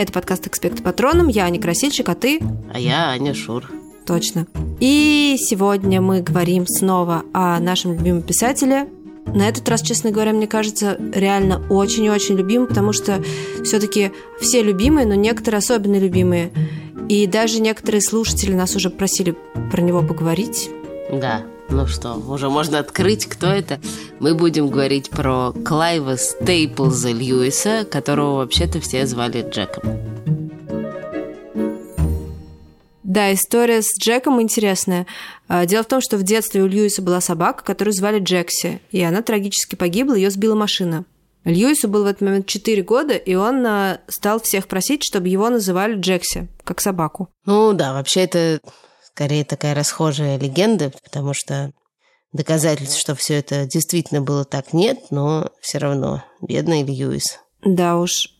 Это подкаст «Экспект Патроном», я Аня Красильщик, а ты? А я Аня Шур. Точно. И сегодня мы говорим снова о нашем любимом писателе. На этот раз, честно говоря, мне кажется, реально очень-очень любимым, потому что все-таки все любимые, но некоторые особенно любимые. И даже некоторые слушатели нас уже просили про него поговорить. Да, ну что, уже можно открыть, кто это. Мы будем говорить про Клайва Стейплза Льюиса, которого вообще-то все звали Джеком. Да, история с Джеком интересная. А, дело в том, что в детстве у Льюиса была собака, которую звали Джекси, и она трагически погибла, ее сбила машина. Льюису был в этот момент 4 года, и он а, стал всех просить, чтобы его называли Джекси, как собаку. Ну да, вообще это скорее такая расхожая легенда, потому что доказательств, что все это действительно было так, нет, но все равно бедный Льюис. Да уж.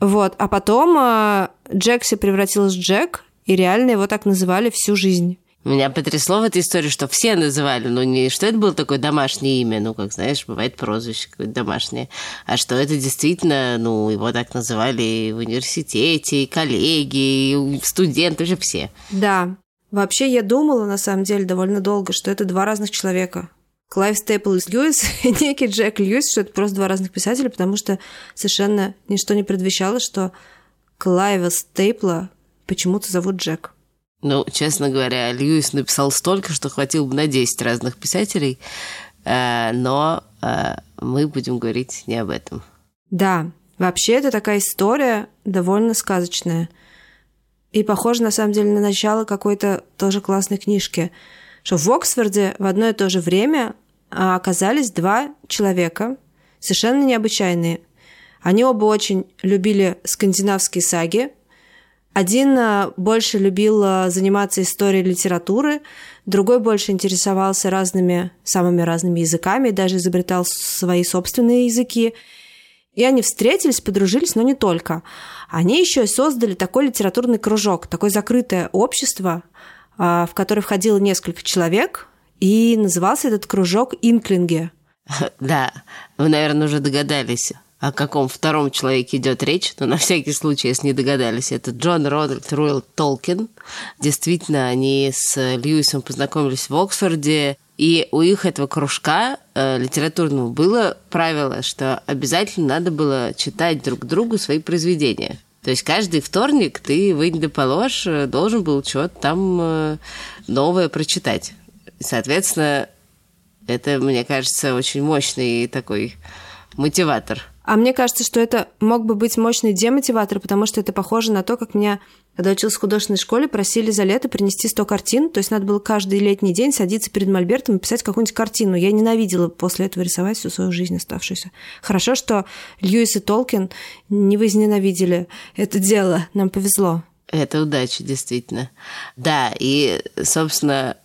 Вот, а потом э, Джекси превратилась в Джек, и реально его так называли всю жизнь. Меня потрясло в этой истории, что все называли, ну не что это было такое домашнее имя, ну как знаешь, бывает прозвище какое-то домашнее, а что это действительно, ну его так называли и в университете, и коллеги, и студенты, уже все. Да, Вообще, я думала, на самом деле, довольно долго, что это два разных человека. Клайв Стейплз Льюис и некий Джек Льюис, что это просто два разных писателя, потому что совершенно ничто не предвещало, что Клайва Стейпла почему-то зовут Джек. Ну, честно говоря, Льюис написал столько, что хватило бы на 10 разных писателей, э, но э, мы будем говорить не об этом. Да, вообще это такая история довольно сказочная – и похоже, на самом деле, на начало какой-то тоже классной книжки, что в Оксфорде в одно и то же время а, оказались два человека, совершенно необычайные. Они оба очень любили скандинавские саги. Один а, больше любил а, заниматься историей литературы, другой больше интересовался разными, самыми разными языками, даже изобретал свои собственные языки. И они встретились, подружились, но не только. Они еще и создали такой литературный кружок, такое закрытое общество, а, в которое входило несколько человек, и назывался этот кружок «Инклинги». Да, вы, наверное, уже догадались, о каком втором человеке идет речь, но на всякий случай, если не догадались, это Джон Рональд Руэлл Толкин. Действительно, они с Льюисом познакомились в Оксфорде, и у их этого кружка э, литературного было правило, что обязательно надо было читать друг другу свои произведения. То есть каждый вторник ты вынь да положь э, должен был что-то там э, новое прочитать. Соответственно, это, мне кажется, очень мощный такой мотиватор – а мне кажется, что это мог бы быть мощный демотиватор, потому что это похоже на то, как меня, когда училась в художественной школе, просили за лето принести 100 картин. То есть надо было каждый летний день садиться перед мольбертом и писать какую-нибудь картину. Я ненавидела после этого рисовать всю свою жизнь оставшуюся. Хорошо, что Льюис и Толкин не возненавидели это дело. Нам повезло. Это удача, действительно. Да, и, собственно,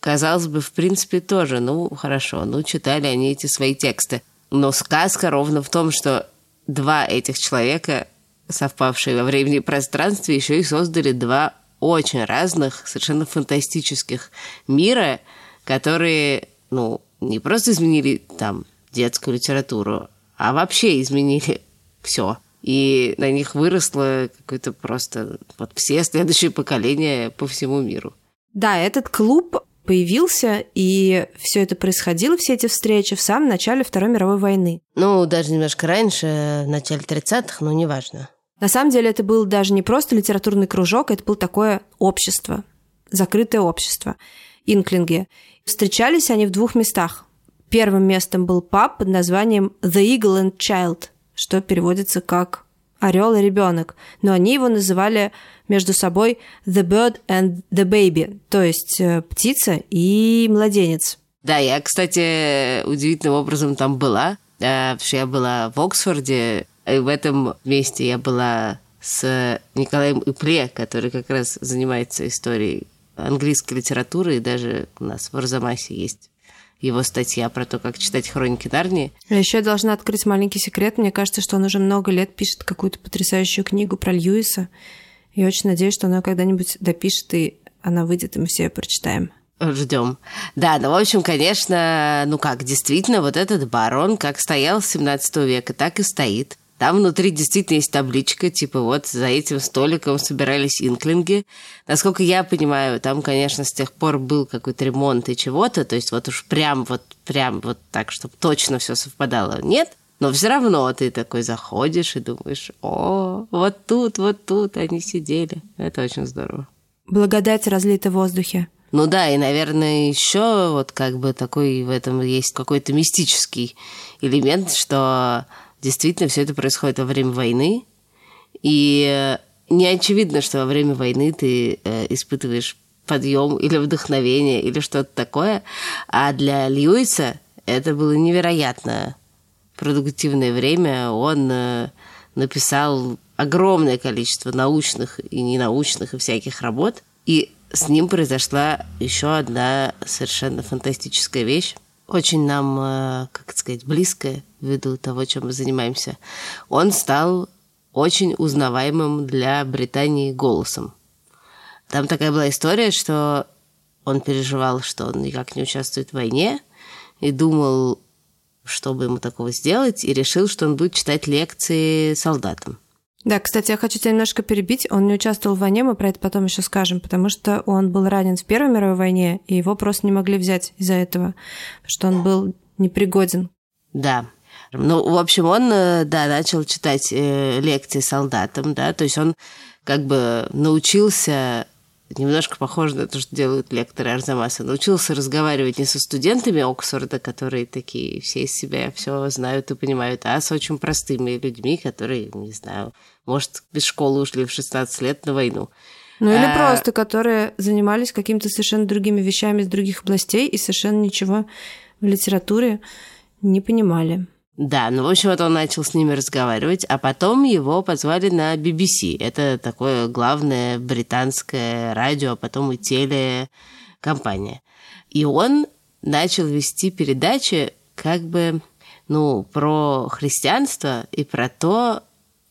казалось бы, в принципе, тоже, ну, хорошо, ну, читали они эти свои тексты. Но сказка ровно в том, что два этих человека, совпавшие во времени и пространстве, еще и создали два очень разных, совершенно фантастических мира, которые, ну, не просто изменили там детскую литературу, а вообще изменили все. И на них выросло какое-то просто вот все следующие поколения по всему миру. Да, этот клуб появился, и все это происходило, все эти встречи, в самом начале Второй мировой войны. Ну, даже немножко раньше, в начале 30-х, но неважно. На самом деле это был даже не просто литературный кружок, это было такое общество, закрытое общество, инклинги. Встречались они в двух местах. Первым местом был паб под названием The Eagle and Child, что переводится как орел и ребенок, но они его называли между собой the bird and the baby, то есть э, птица и младенец. Да, я, кстати, удивительным образом там была, потому что я была в Оксфорде, в этом месте я была с Николаем Ипле, который как раз занимается историей английской литературы, и даже у нас в Арзамасе есть его статья про то, как читать хроники Нарнии. А еще я должна открыть маленький секрет. Мне кажется, что он уже много лет пишет какую-то потрясающую книгу про Льюиса. И очень надеюсь, что она когда-нибудь допишет, и она выйдет, и мы все ее прочитаем. Ждем. Да, ну, в общем, конечно, ну как, действительно, вот этот барон как стоял с 17 века, так и стоит. Там внутри действительно есть табличка, типа вот за этим столиком собирались инклинги. Насколько я понимаю, там, конечно, с тех пор был какой-то ремонт и чего-то, то есть вот уж прям вот, прям вот так, чтобы точно все совпадало, нет. Но все равно ты такой заходишь и думаешь, о, вот тут, вот тут они сидели. Это очень здорово. Благодать разлита в воздухе. Ну да, и, наверное, еще вот как бы такой в этом есть какой-то мистический элемент, что действительно все это происходит во время войны, и не очевидно, что во время войны ты э, испытываешь подъем или вдохновение или что-то такое, а для Льюиса это было невероятно продуктивное время. Он э, написал огромное количество научных и ненаучных и всяких работ, и с ним произошла еще одна совершенно фантастическая вещь, очень нам, э, как сказать, близкая ввиду того, чем мы занимаемся. Он стал очень узнаваемым для Британии голосом. Там такая была история, что он переживал, что он никак не участвует в войне, и думал, чтобы ему такого сделать, и решил, что он будет читать лекции солдатам. Да, кстати, я хочу тебя немножко перебить. Он не участвовал в войне, мы про это потом еще скажем, потому что он был ранен в Первой мировой войне, и его просто не могли взять из-за этого, что он был непригоден. Да. Ну, в общем, он, э, да, начал читать э, лекции солдатам, да, то есть он как бы научился немножко похоже на то, что делают лекторы Арзамаса. Научился разговаривать не со студентами Оксфорда, которые такие все из себя все знают и понимают, а с очень простыми людьми, которые, не знаю, может, без школы ушли в 16 лет на войну. Ну или а... просто, которые занимались какими-то совершенно другими вещами из других областей и совершенно ничего в литературе не понимали. Да, ну, в общем, вот он начал с ними разговаривать, а потом его позвали на BBC. Это такое главное британское радио, а потом и телекомпания. И он начал вести передачи как бы, ну, про христианство и про то,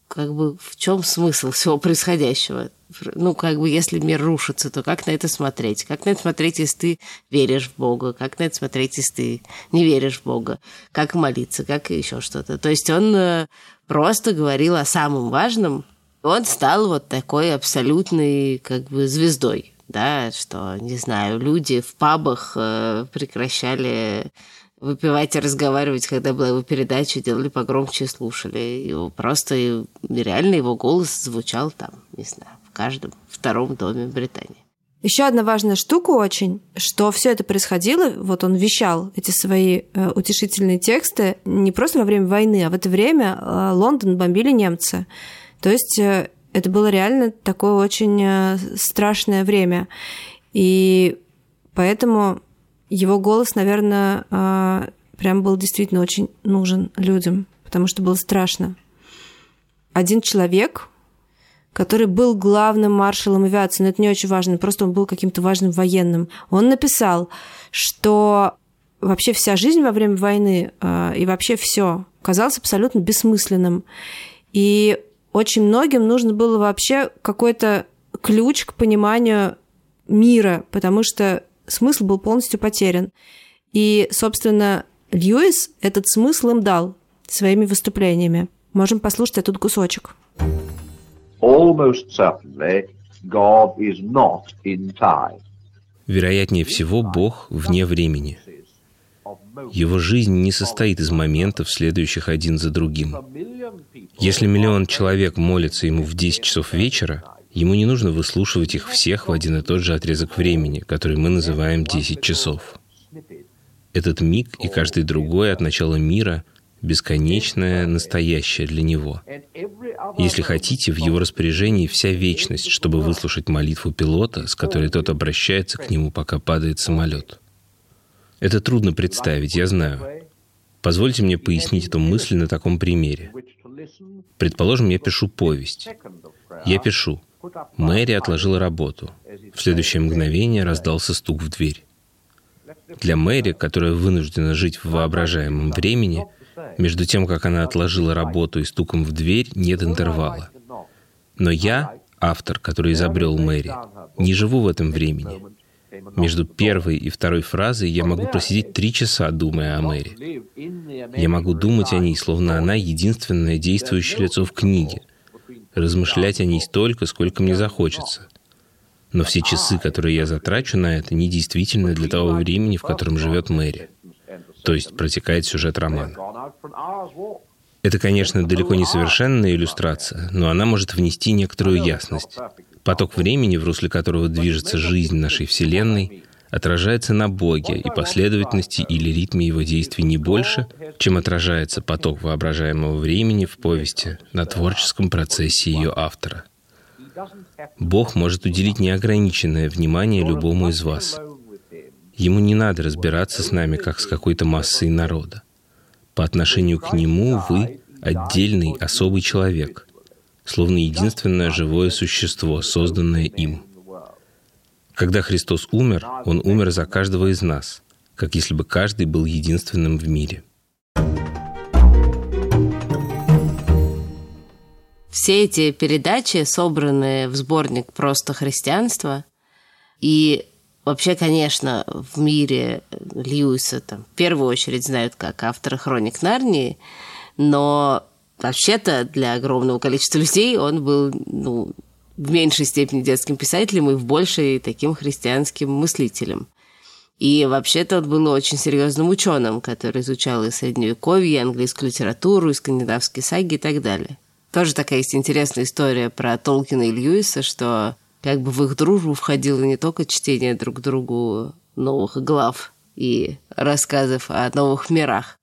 как бы в чем смысл всего происходящего ну, как бы, если мир рушится, то как на это смотреть? Как на это смотреть, если ты веришь в Бога? Как на это смотреть, если ты не веришь в Бога? Как молиться? Как еще что-то? То есть он э, просто говорил о самом важном. Он стал вот такой абсолютной, как бы, звездой, да, что, не знаю, люди в пабах э, прекращали выпивать и разговаривать, когда была его передача, делали погромче и слушали. Его просто реально его голос звучал там, не знаю, каждом втором доме Британии. Еще одна важная штука очень, что все это происходило, вот он вещал эти свои э, утешительные тексты не просто во время войны, а в это время э, Лондон бомбили немцы. То есть э, это было реально такое очень э, страшное время. И поэтому его голос, наверное, э, прям был действительно очень нужен людям, потому что было страшно. Один человек который был главным маршалом авиации, но это не очень важно, просто он был каким-то важным военным. Он написал, что вообще вся жизнь во время войны э, и вообще все казалось абсолютно бессмысленным. И очень многим нужно было вообще какой-то ключ к пониманию мира, потому что смысл был полностью потерян. И, собственно, Льюис этот смысл им дал своими выступлениями. Можем послушать этот кусочек almost certainly God is not in time. Вероятнее всего, Бог вне времени. Его жизнь не состоит из моментов, следующих один за другим. Если миллион человек молится ему в 10 часов вечера, ему не нужно выслушивать их всех в один и тот же отрезок времени, который мы называем 10 часов. Этот миг и каждый другой от начала мира бесконечное настоящее для него. Если хотите, в его распоряжении вся вечность, чтобы выслушать молитву пилота, с которой тот обращается к нему, пока падает самолет. Это трудно представить, я знаю. Позвольте мне пояснить эту мысль на таком примере. Предположим, я пишу повесть. Я пишу. Мэри отложила работу. В следующее мгновение раздался стук в дверь. Для Мэри, которая вынуждена жить в воображаемом времени, между тем, как она отложила работу и стуком в дверь, нет интервала. Но я, автор, который изобрел Мэри, не живу в этом времени. Между первой и второй фразой я могу просидеть три часа, думая о Мэри. Я могу думать о ней, словно она единственное действующее лицо в книге, размышлять о ней столько, сколько мне захочется. Но все часы, которые я затрачу на это, недействительны для того времени, в котором живет Мэри. То есть протекает сюжет романа. Это, конечно, далеко не совершенная иллюстрация, но она может внести некоторую ясность. Поток времени, в русле которого движется жизнь нашей Вселенной, отражается на Боге и последовательности или ритме его действий не больше, чем отражается поток воображаемого времени в повести на творческом процессе ее автора. Бог может уделить неограниченное внимание любому из вас. Ему не надо разбираться с нами, как с какой-то массой народа. По отношению к нему вы отдельный, особый человек, словно единственное живое существо, созданное им. Когда Христос умер, Он умер за каждого из нас, как если бы каждый был единственным в мире. Все эти передачи собраны в сборник «Просто христианство», и Вообще, конечно, в мире Льюиса там, в первую очередь знают как автора «Хроник Нарнии», но вообще-то для огромного количества людей он был ну, в меньшей степени детским писателем и в большей таким христианским мыслителем. И вообще-то он был очень серьезным ученым, который изучал и средневековье, и английскую литературу, и скандинавские саги и так далее. Тоже такая есть интересная история про Толкина и Льюиса, что как бы в их дружбу входило не только чтение друг другу новых глав и рассказов о новых мирах,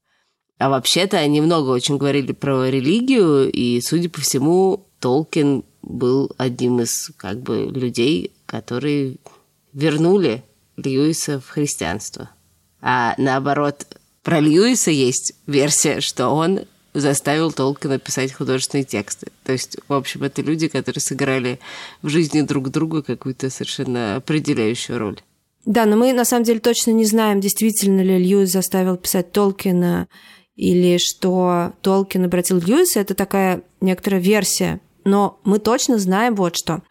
а вообще-то они много очень говорили про религию, и, судя по всему, Толкин был одним из как бы людей, которые вернули Льюиса в христианство. А наоборот, про Льюиса есть версия, что он заставил Толкина писать художественные тексты. То есть, в общем, это люди, которые сыграли в жизни друг друга какую-то совершенно определяющую роль. Да, но мы на самом деле точно не знаем, действительно ли Льюис заставил писать Толкина или что Толкин обратил Льюиса. Это такая некоторая версия. Но мы точно знаем вот что.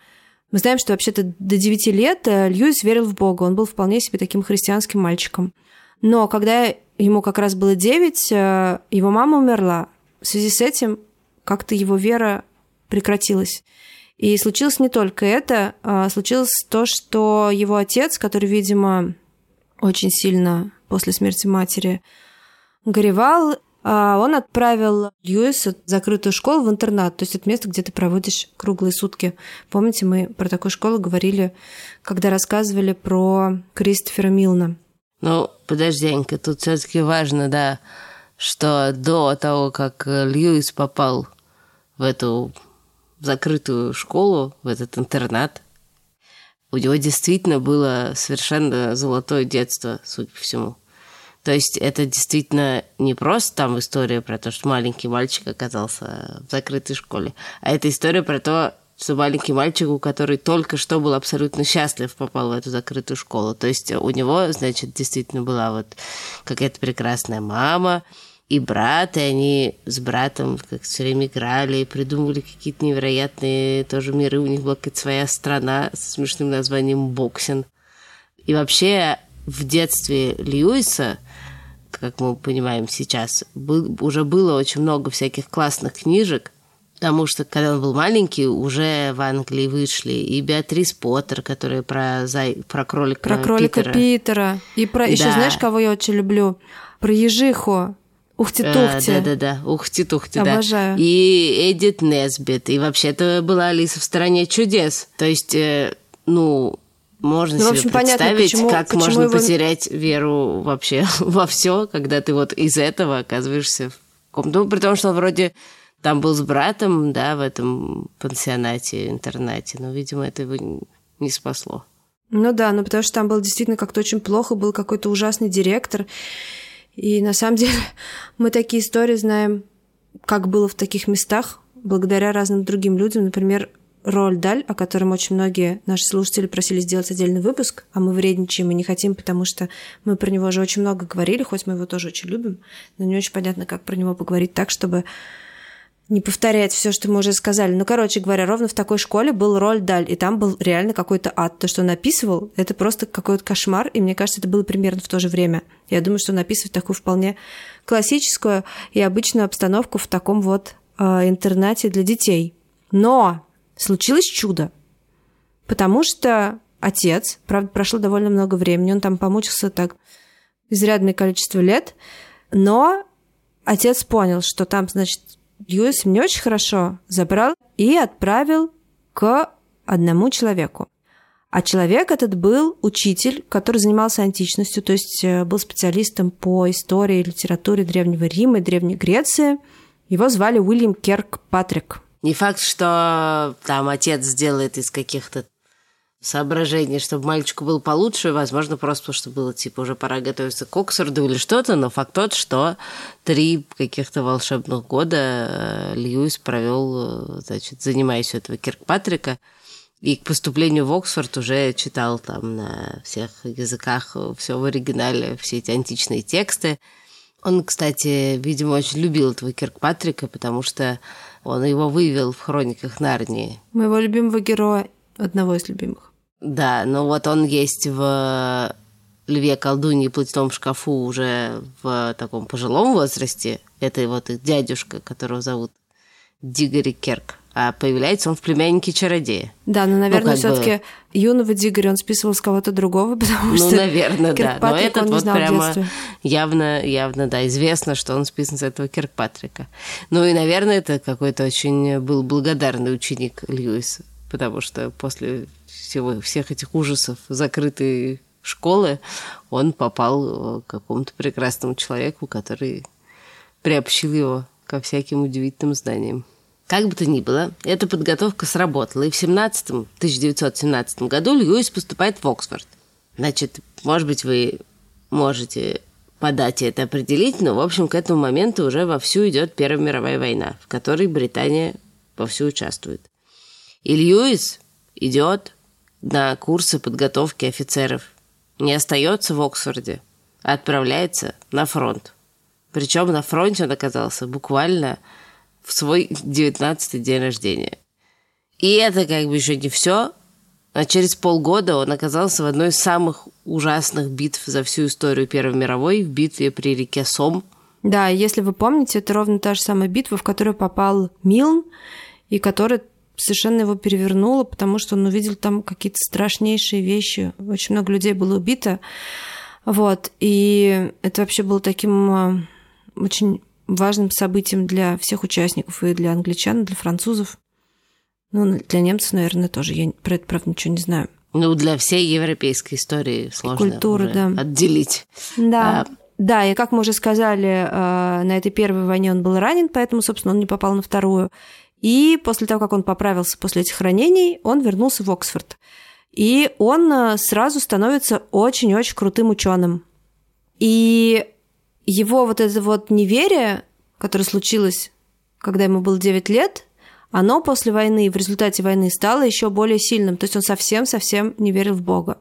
Мы знаем, что вообще-то до 9 лет э, Льюис верил в Бога. Он был вполне себе таким христианским мальчиком. Но когда ему как раз было 9, э, его мама умерла. В связи с этим как-то его вера прекратилась. И случилось не только это, а случилось то, что его отец, который, видимо, очень сильно после смерти матери горевал, он отправил Льюиса в закрытую школу в интернат, то есть это место, где ты проводишь круглые сутки. Помните, мы про такую школу говорили, когда рассказывали про Кристофера Милна. Ну, подожди, Анька, тут все таки важно, да, что до того, как Льюис попал в эту закрытую школу, в этот интернат, у него действительно было совершенно золотое детство, судя по всему. То есть это действительно не просто там история про то, что маленький мальчик оказался в закрытой школе, а это история про то, что маленький мальчик, у который только что был абсолютно счастлив, попал в эту закрытую школу. То есть у него, значит, действительно была вот какая-то прекрасная мама, и брат, и они с братом как все время играли и придумывали какие-то невероятные тоже миры. У них была какая-то своя страна с смешным названием Боксин. И вообще в детстве Льюиса, как мы понимаем сейчас, был, уже было очень много всяких классных книжек, потому что когда он был маленький, уже в Англии вышли и Беатрис Поттер, которая про, зай... про кролика Про кролика Питера. Питера. И про... Да. Еще знаешь, кого я очень люблю? Про ежиху. Ухти-тухти. Э, да-да-да, ухти-тухти, да. Обожаю. И Эдит Несбит. И вообще-то была Алиса в «Стране чудес». То есть, э, ну, можно ну, себе общем, представить, понятно, почему, как почему можно его... потерять веру вообще во все, когда ты вот из этого оказываешься в каком-то... Ну, при том, что он вроде там был с братом, да, в этом пансионате, интернате, но, видимо, это его не спасло. Ну да, ну потому что там было действительно как-то очень плохо, был какой-то ужасный директор, и на самом деле мы такие истории знаем, как было в таких местах, благодаря разным другим людям. Например, Роль Даль, о котором очень многие наши слушатели просили сделать отдельный выпуск, а мы вредничаем и не хотим, потому что мы про него уже очень много говорили, хоть мы его тоже очень любим, но не очень понятно, как про него поговорить так, чтобы не повторять все, что мы уже сказали. Ну, короче говоря, ровно в такой школе был роль Даль, и там был реально какой-то ад. То, что он описывал, это просто какой-то кошмар, и мне кажется, это было примерно в то же время. Я думаю, что он описывает такую вполне классическую и обычную обстановку в таком вот э, интернате для детей. Но случилось чудо, потому что отец, правда, прошло довольно много времени, он там помучился так изрядное количество лет, но отец понял, что там, значит, Льюис не очень хорошо забрал и отправил к одному человеку. А человек этот был учитель, который занимался античностью, то есть э, был специалистом по истории и литературе Древнего Рима и Древней Греции. Его звали Уильям Керк Патрик. Не факт, что там отец сделает из каких-то соображений, чтобы мальчику было получше, возможно, просто потому что было, типа, уже пора готовиться к Оксфорду или что-то, но факт тот, что три каких-то волшебных года э, Льюис провел, э, значит, занимаясь у этого Киркпатрика, и к поступлению в Оксфорд уже читал там на всех языках все в оригинале, все эти античные тексты. Он, кстати, видимо, очень любил этого Киркпатрика, потому что он его вывел в хрониках Нарнии. Моего любимого героя, одного из любимых. Да, но вот он есть в «Льве, колдуньи» «Платяном шкафу» уже в таком пожилом возрасте. Это вот их дядюшка, которого зовут Дигори Керк. А появляется он в «Племяннике чародея». Да, но, наверное, ну, все-таки бы... юного Дигори он списывал с кого-то другого, потому ну, что... Ну, наверное, да. Но этот вот прямо явно, явно, да, известно, что он списан с этого Киркпатрика. Ну и, наверное, это какой-то очень был благодарный ученик Льюиса, потому что после всего, всех этих ужасов закрытой школы, он попал к какому-то прекрасному человеку, который приобщил его ко всяким удивительным знаниям. Как бы то ни было, эта подготовка сработала, и в 17 1917 году Льюис поступает в Оксфорд. Значит, может быть, вы можете по дате это определить, но, в общем, к этому моменту уже вовсю идет Первая мировая война, в которой Британия вовсю участвует. И Льюис идет на курсы подготовки офицеров. Не остается в Оксфорде, а отправляется на фронт. Причем на фронте он оказался буквально в свой 19-й день рождения. И это как бы еще не все. А через полгода он оказался в одной из самых ужасных битв за всю историю Первой мировой, в битве при реке Сом. Да, если вы помните, это ровно та же самая битва, в которую попал Милн, и которая совершенно его перевернуло, потому что он увидел там какие-то страшнейшие вещи. Очень много людей было убито. Вот. И это вообще было таким а, очень важным событием для всех участников, и для англичан, и для французов. Ну, для немцев, наверное, тоже. Я про это, правда, ничего не знаю. Ну, для всей европейской истории сложно Культуры, да. отделить. Да. А... Да, и как мы уже сказали, а, на этой первой войне он был ранен, поэтому, собственно, он не попал на вторую. И после того, как он поправился после этих ранений, он вернулся в Оксфорд. И он э, сразу становится очень-очень крутым ученым. И его вот это вот неверие, которое случилось, когда ему было 9 лет, оно после войны, в результате войны стало еще более сильным. То есть он совсем-совсем не верил в Бога.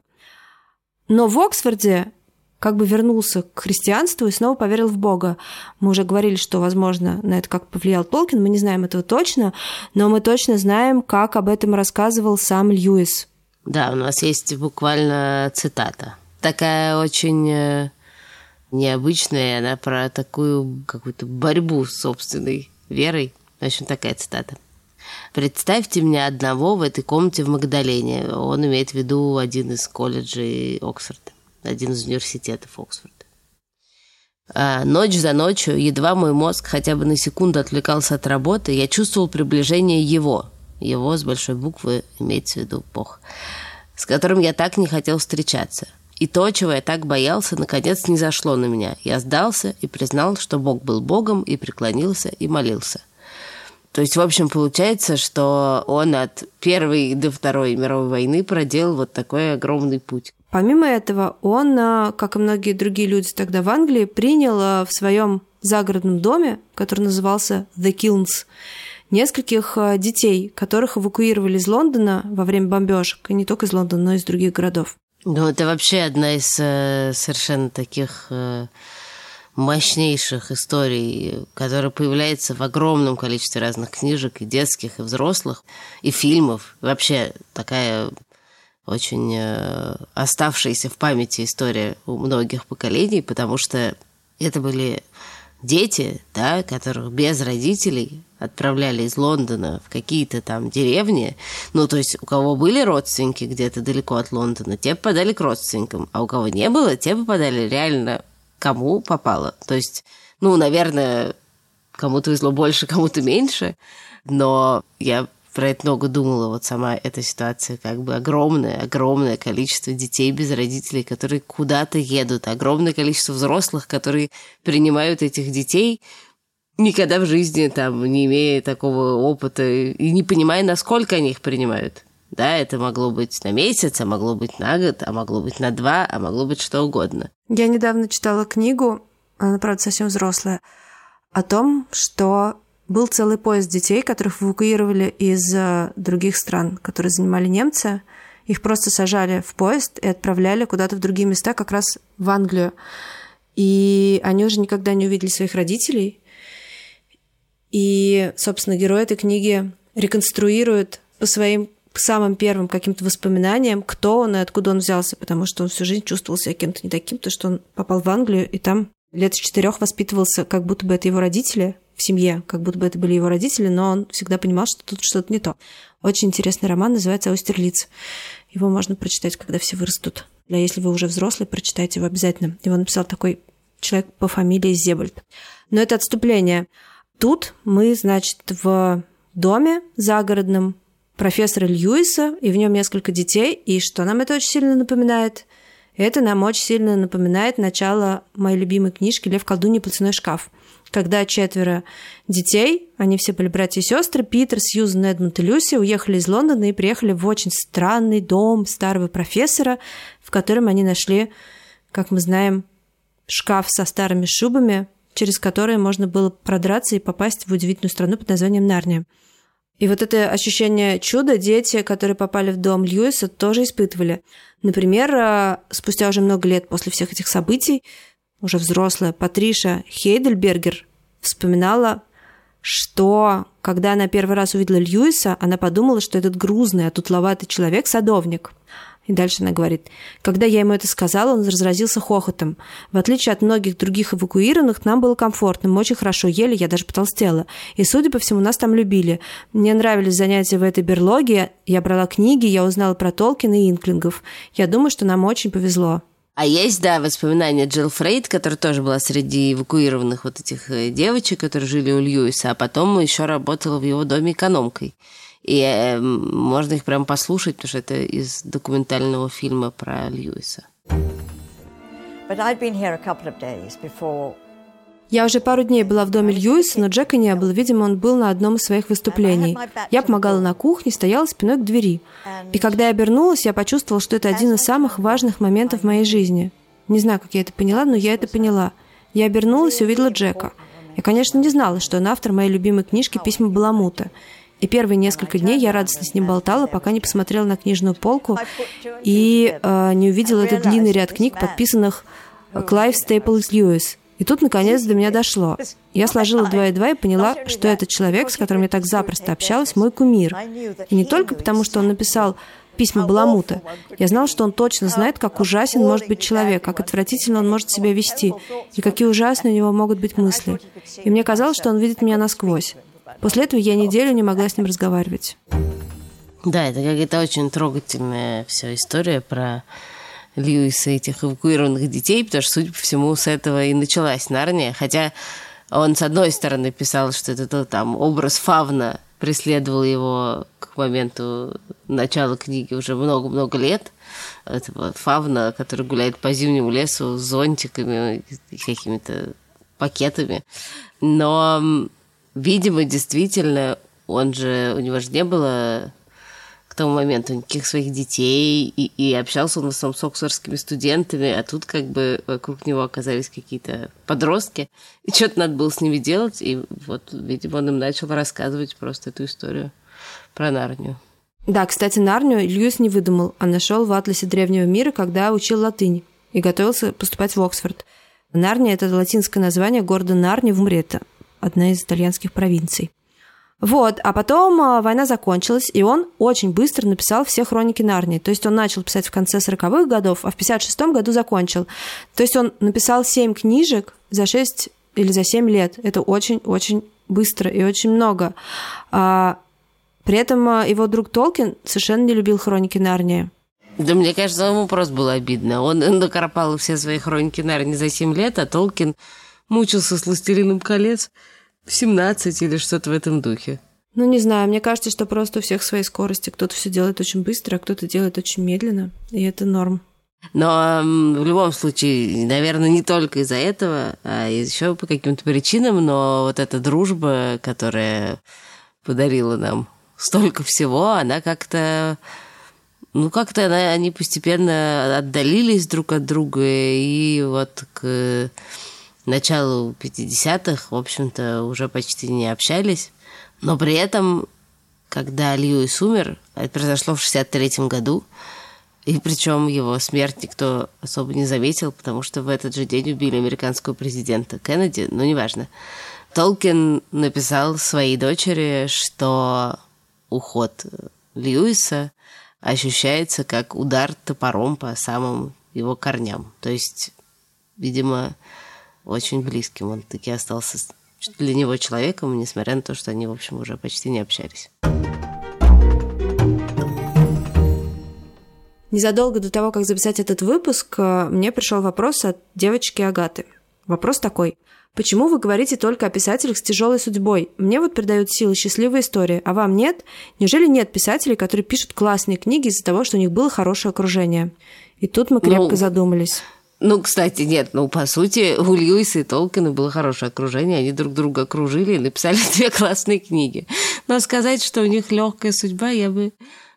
Но в Оксфорде как бы вернулся к христианству и снова поверил в Бога. Мы уже говорили, что, возможно, на это как повлиял Толкин, мы не знаем этого точно, но мы точно знаем, как об этом рассказывал сам Льюис. Да, у нас есть буквально цитата. Такая очень э, необычная, она про такую какую-то борьбу с собственной верой. В общем, такая цитата. Представьте мне одного в этой комнате в Магдалене. Он имеет в виду один из колледжей Оксфорда один из университетов Оксфорда. А ночь за ночью, едва мой мозг хотя бы на секунду отвлекался от работы, я чувствовал приближение его, его с большой буквы имеется в виду Бог, с которым я так не хотел встречаться. И то, чего я так боялся, наконец не зашло на меня. Я сдался и признал, что Бог был Богом, и преклонился, и молился. То есть, в общем, получается, что он от Первой до Второй мировой войны проделал вот такой огромный путь. Помимо этого, он, а, как и многие другие люди тогда в Англии, принял а, в своем загородном доме, который назывался The Kilns, нескольких а, детей, которых эвакуировали из Лондона во время бомбежек, и не только из Лондона, но и из других городов. Ну, это вообще одна из э, совершенно таких э, мощнейших историй, которая появляется в огромном количестве разных книжек, и детских, и взрослых, и фильмов. Вообще такая очень э, оставшаяся в памяти история у многих поколений, потому что это были дети, да, которых без родителей отправляли из Лондона в какие-то там деревни. Ну, то есть у кого были родственники где-то далеко от Лондона, те попадали к родственникам, а у кого не было, те попадали реально кому попало. То есть, ну, наверное, кому-то везло больше, кому-то меньше, но я про это много думала, вот сама эта ситуация, как бы огромное, огромное количество детей без родителей, которые куда-то едут, огромное количество взрослых, которые принимают этих детей, никогда в жизни там не имея такого опыта и не понимая, насколько они их принимают. Да, это могло быть на месяц, а могло быть на год, а могло быть на два, а могло быть что угодно. Я недавно читала книгу, она, правда, совсем взрослая, о том, что был целый поезд детей, которых эвакуировали из э, других стран, которые занимали немцы. Их просто сажали в поезд и отправляли куда-то в другие места, как раз в Англию. И они уже никогда не увидели своих родителей. И, собственно, герой этой книги реконструирует по своим самым первым каким-то воспоминаниям, кто он и откуда он взялся, потому что он всю жизнь чувствовал себя кем-то не таким, то что он попал в Англию и там лет с четырех воспитывался, как будто бы это его родители, в семье, как будто бы это были его родители, но он всегда понимал, что тут что-то не то. Очень интересный роман, называется «Аустерлиц». Его можно прочитать, когда все вырастут. А если вы уже взрослый, прочитайте его обязательно. Его написал такой человек по фамилии Зебальд. Но это отступление. Тут мы, значит, в доме загородном профессора Льюиса, и в нем несколько детей. И что нам это очень сильно напоминает? Это нам очень сильно напоминает начало моей любимой книжки «Лев, колдунья, платяной шкаф» когда четверо детей, они все были братья и сестры, Питер, Сьюзен, Эдмунд и Люси, уехали из Лондона и приехали в очень странный дом старого профессора, в котором они нашли, как мы знаем, шкаф со старыми шубами, через которые можно было продраться и попасть в удивительную страну под названием Нарния. И вот это ощущение чуда дети, которые попали в дом Льюиса, тоже испытывали. Например, э, спустя уже много лет после всех этих событий, уже взрослая Патриша Хейдельбергер вспоминала, что когда она первый раз увидела Льюиса, она подумала, что этот грузный, отутловатый человек – садовник. И дальше она говорит, когда я ему это сказала, он разразился хохотом. В отличие от многих других эвакуированных, нам было комфортно, мы очень хорошо ели, я даже потолстела. И, судя по всему, нас там любили. Мне нравились занятия в этой берлоге, я брала книги, я узнала про Толкина и Инклингов. Я думаю, что нам очень повезло. А есть, да, воспоминания Джилл Фрейд, которая тоже была среди эвакуированных вот этих э, девочек, которые жили у Льюиса, а потом еще работала в его доме экономкой. И э, можно их прям послушать, потому что это из документального фильма про Льюиса. But I'd been here a couple of days before я уже пару дней была в доме Льюиса, но Джека не было. Видимо, он был на одном из своих выступлений. Я помогала на кухне, стояла спиной к двери. И когда я обернулась, я почувствовала, что это один из самых важных моментов в моей жизни. Не знаю, как я это поняла, но я это поняла. Я обернулась и увидела Джека. Я, конечно, не знала, что он автор моей любимой книжки «Письма Баламута». И первые несколько дней я радостно с ним болтала, пока не посмотрела на книжную полку и э, не увидела этот длинный ряд книг, подписанных Клайв Стейплс Льюис. И тут, наконец, до меня дошло. Я сложила два и два и поняла, что этот человек, с которым я так запросто общалась, мой кумир. И не только потому, что он написал письма Баламута. Я знал, что он точно знает, как ужасен может быть человек, как отвратительно он может себя вести, и какие ужасные у него могут быть мысли. И мне казалось, что он видит меня насквозь. После этого я неделю не могла с ним разговаривать. Да, это какая-то очень трогательная вся история про Льюиса этих эвакуированных детей, потому что, судя по всему, с этого и началась Нарния. Хотя он, с одной стороны, писал, что это там образ Фавна преследовал его к моменту начала книги уже много-много лет. Это вот Фавна, который гуляет по зимнему лесу с зонтиками и какими-то пакетами. Но, видимо, действительно, он же, у него же не было к тому моменту никаких своих детей, и, и общался он в основном с оксфордскими студентами, а тут как бы вокруг него оказались какие-то подростки, и что-то надо было с ними делать, и вот, видимо, он им начал рассказывать просто эту историю про Нарнию. Да, кстати, Нарнию Льюис не выдумал, а нашел в атласе древнего мира, когда учил латынь и готовился поступать в Оксфорд. Нарния – это латинское название города Нарни в Умрета, одна из итальянских провинций. Вот, а потом а, война закончилась, и он очень быстро написал все хроники Нарнии. То есть он начал писать в конце 40-х годов, а в 56-м году закончил. То есть он написал 7 книжек за 6 или за 7 лет. Это очень-очень быстро и очень много. А, при этом а, его друг Толкин совершенно не любил хроники Нарнии. Да мне кажется, ему просто было обидно. Он накропал все свои хроники Нарнии за 7 лет, а Толкин мучился с «Властелином колец» в 17 или что-то в этом духе. Ну, не знаю, мне кажется, что просто у всех свои скорости. Кто-то все делает очень быстро, а кто-то делает очень медленно, и это норм. Но в любом случае, наверное, не только из-за этого, а еще по каким-то причинам, но вот эта дружба, которая подарила нам столько всего, она как-то ну, как-то она, они постепенно отдалились друг от друга, и вот к началу 50-х, в общем-то, уже почти не общались. Но при этом, когда Льюис умер, это произошло в 63-м году, и причем его смерть никто особо не заметил, потому что в этот же день убили американского президента Кеннеди, но неважно. Толкин написал своей дочери, что уход Льюиса ощущается как удар топором по самым его корням. То есть, видимо, очень близким. Он таки остался для него человеком, несмотря на то, что они, в общем, уже почти не общались. Незадолго до того, как записать этот выпуск, э, мне пришел вопрос от девочки Агаты. Вопрос такой. Почему вы говорите только о писателях с тяжелой судьбой? Мне вот придают силы счастливые истории, а вам нет? Неужели нет писателей, которые пишут классные книги из-за того, что у них было хорошее окружение? И тут мы крепко ну, задумались. Ну, кстати, нет, ну, по сути, у Льюиса и Толкина было хорошее окружение, они друг друга окружили и написали две классные книги. Но сказать, что у них легкая судьба, я бы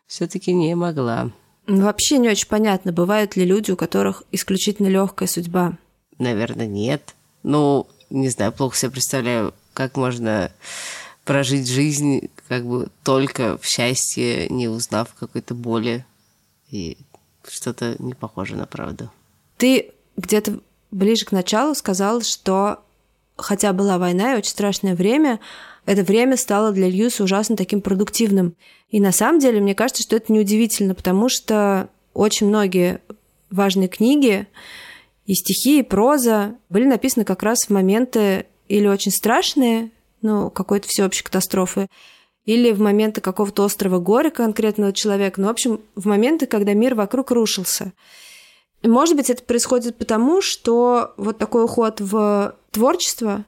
все-таки не могла. Вообще не очень понятно, бывают ли люди, у которых исключительно легкая судьба. Наверное, нет. Ну, не знаю, плохо себе представляю, как можно прожить жизнь как бы только в счастье, не узнав какой-то боли. И что-то не похоже на правду. Ты где-то ближе к началу сказал, что хотя была война и очень страшное время, это время стало для Льюиса ужасно таким продуктивным. И на самом деле, мне кажется, что это неудивительно, потому что очень многие важные книги и стихи, и проза были написаны как раз в моменты или очень страшные, ну, какой-то всеобщей катастрофы, или в моменты какого-то острого горя конкретного человека, ну, в общем, в моменты, когда мир вокруг рушился. Может быть, это происходит потому, что вот такой уход в творчество,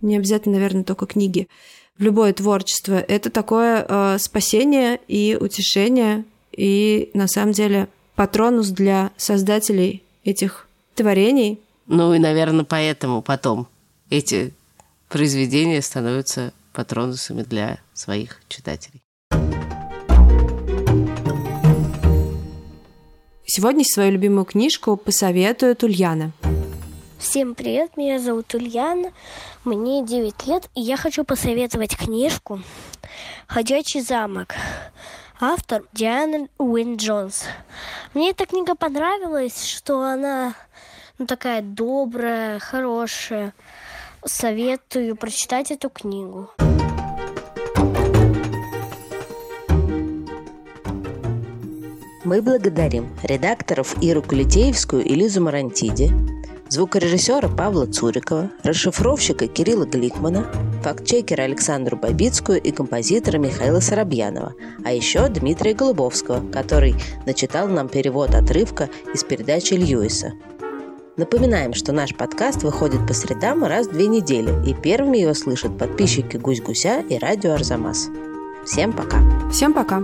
не обязательно, наверное, только книги, в любое творчество, это такое э, спасение и утешение, и на самом деле патронус для создателей этих творений. Ну и, наверное, поэтому потом эти произведения становятся патронусами для своих читателей. Сегодня свою любимую книжку посоветует Ульяна. Всем привет, меня зовут Ульяна, мне 9 лет, и я хочу посоветовать книжку «Ходячий замок». Автор Диана Уин Джонс. Мне эта книга понравилась, что она ну, такая добрая, хорошая. Советую прочитать эту книгу. Мы благодарим редакторов Иру Кулитеевскую и Лизу Марантиди, звукорежиссера Павла Цурикова, расшифровщика Кирилла Гликмана, фактчекера Александру Бабицкую и композитора Михаила Соробьянова, а еще Дмитрия Голубовского, который начитал нам перевод отрывка из передачи Льюиса. Напоминаем, что наш подкаст выходит по средам раз в две недели, и первыми его слышат подписчики «Гусь-гуся» и радио «Арзамас». Всем пока! Всем пока!